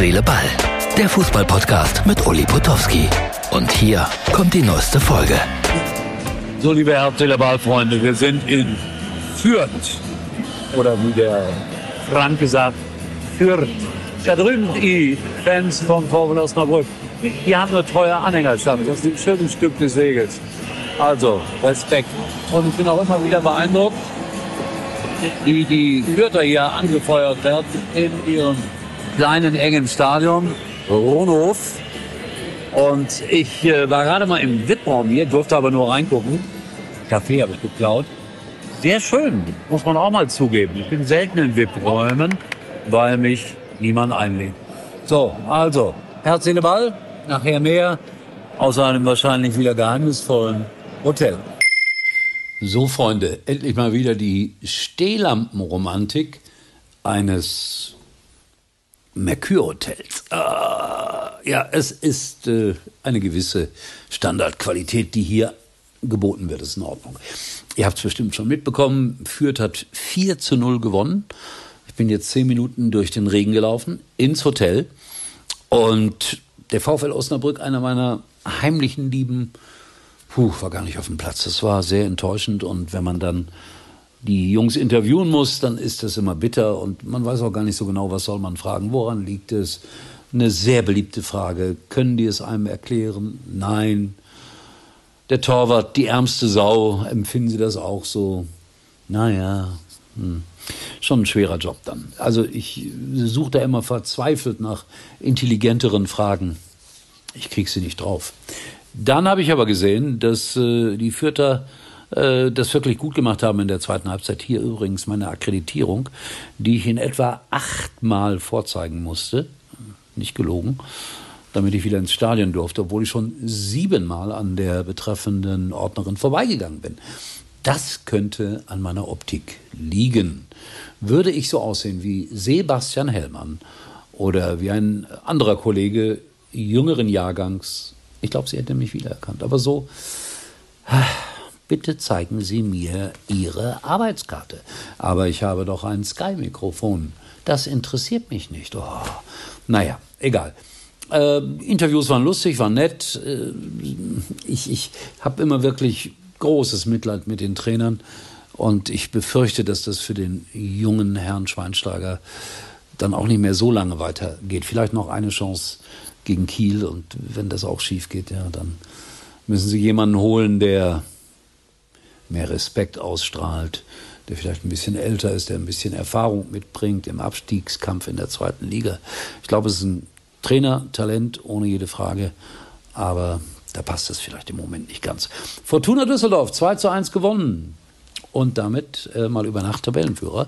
Seele, Ball. Der Fußballpodcast mit Uli Potowski. Und hier kommt die neueste Folge. So, liebe Herz, Seele, Ball, Freunde, wir sind in Fürth. Oder wie der Frank gesagt, Fürth. Da drüben die Fans vom VfL Osnabrück. Die haben eine treue Anhängerstadt. Das ist ein schönes Stück des Segels. Also, Respekt. Und ich bin auch immer wieder beeindruckt, wie die Fürther hier angefeuert werden in ihrem kleinen, engen Stadion, Ronhof. Und ich äh, war gerade mal im VIP-Raum hier, durfte aber nur reingucken. Kaffee habe ich geklaut. Sehr schön, muss man auch mal zugeben. Ich bin selten in VIP-Räumen, weil mich niemand einlädt. So, also, Herz in den Ball, nachher mehr aus einem wahrscheinlich wieder geheimnisvollen Hotel. So, Freunde, endlich mal wieder die Stehlampenromantik eines Mercure-Hotels. Ah, ja, es ist äh, eine gewisse Standardqualität, die hier geboten wird. Das ist in Ordnung. Ihr habt es bestimmt schon mitbekommen. Fürth hat 4 zu 0 gewonnen. Ich bin jetzt zehn Minuten durch den Regen gelaufen ins Hotel. Und der VfL Osnabrück, einer meiner heimlichen Lieben, puh, war gar nicht auf dem Platz. Das war sehr enttäuschend. Und wenn man dann die Jungs interviewen muss, dann ist das immer bitter und man weiß auch gar nicht so genau, was soll man fragen. Woran liegt es? Eine sehr beliebte Frage. Können die es einem erklären? Nein. Der Torwart, die ärmste Sau, empfinden Sie das auch so? Naja, hm. schon ein schwerer Job dann. Also ich suche da immer verzweifelt nach intelligenteren Fragen. Ich kriege sie nicht drauf. Dann habe ich aber gesehen, dass äh, die Fürther äh, das wirklich gut gemacht haben in der zweiten Halbzeit. Hier übrigens meine Akkreditierung, die ich in etwa achtmal vorzeigen musste. Nicht gelogen damit ich wieder ins Stadion durfte, obwohl ich schon siebenmal an der betreffenden Ordnerin vorbeigegangen bin. Das könnte an meiner Optik liegen. Würde ich so aussehen wie Sebastian Hellmann oder wie ein anderer Kollege jüngeren Jahrgangs, ich glaube, sie hätte mich wiedererkannt. Aber so, bitte zeigen Sie mir Ihre Arbeitskarte. Aber ich habe doch ein Sky-Mikrofon. Das interessiert mich nicht. Oh, naja, egal. Äh, Interviews waren lustig, waren nett. Äh, ich ich habe immer wirklich großes Mitleid mit den Trainern. Und ich befürchte, dass das für den jungen Herrn Schweinsteiger dann auch nicht mehr so lange weitergeht. Vielleicht noch eine Chance gegen Kiel. Und wenn das auch schief geht, ja, dann müssen sie jemanden holen, der mehr Respekt ausstrahlt, der vielleicht ein bisschen älter ist, der ein bisschen Erfahrung mitbringt im Abstiegskampf in der zweiten Liga. Ich glaube, es ist ein Trainertalent, ohne jede Frage. Aber da passt es vielleicht im Moment nicht ganz. Fortuna Düsseldorf 2 zu 1 gewonnen. Und damit äh, mal über Nacht Tabellenführer.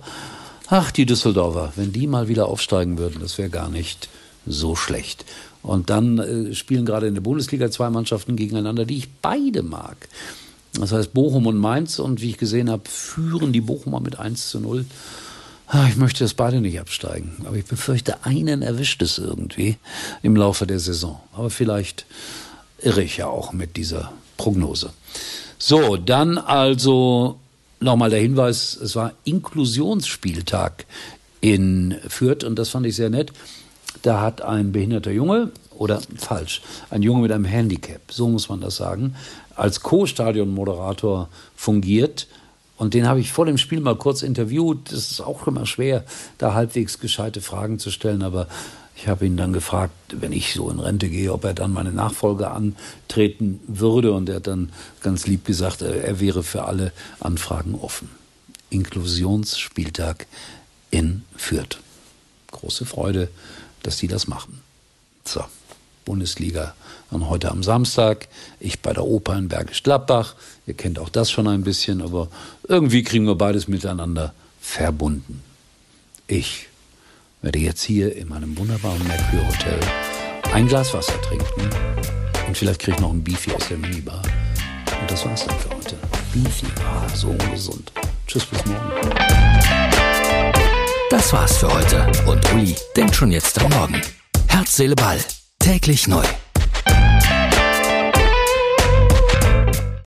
Ach, die Düsseldorfer, wenn die mal wieder aufsteigen würden, das wäre gar nicht so schlecht. Und dann äh, spielen gerade in der Bundesliga zwei Mannschaften gegeneinander, die ich beide mag. Das heißt Bochum und Mainz. Und wie ich gesehen habe, führen die Bochumer mit 1 zu 0. Ah, ich möchte, dass beide nicht absteigen. Aber ich befürchte, einen erwischt es irgendwie im Laufe der Saison. Aber vielleicht irre ich ja auch mit dieser Prognose. So, dann also nochmal der Hinweis, es war Inklusionsspieltag in Fürth und das fand ich sehr nett. Da hat ein behinderter Junge, oder falsch, ein Junge mit einem Handicap, so muss man das sagen, als Co-Stadion-Moderator fungiert und den habe ich vor dem Spiel mal kurz interviewt. Das ist auch immer schwer, da halbwegs gescheite Fragen zu stellen. Aber ich habe ihn dann gefragt, wenn ich so in Rente gehe, ob er dann meine Nachfolge antreten würde. Und er hat dann ganz lieb gesagt, er wäre für alle Anfragen offen. Inklusionsspieltag in Fürth. Große Freude, dass die das machen. So. Bundesliga dann heute am Samstag. Ich bei der Oper in Bergisch Gladbach. Ihr kennt auch das schon ein bisschen, aber irgendwie kriegen wir beides miteinander verbunden. Ich werde jetzt hier in meinem wunderbaren Mercure Hotel ein Glas Wasser trinken und vielleicht kriege ich noch ein Beefy aus der Minibar. Und das war's dann für heute. Beefy, ah, so ungesund. Tschüss, bis morgen. Das war's für heute und Uli denkt schon jetzt am Morgen. Herz, Seele, Ball Täglich neu.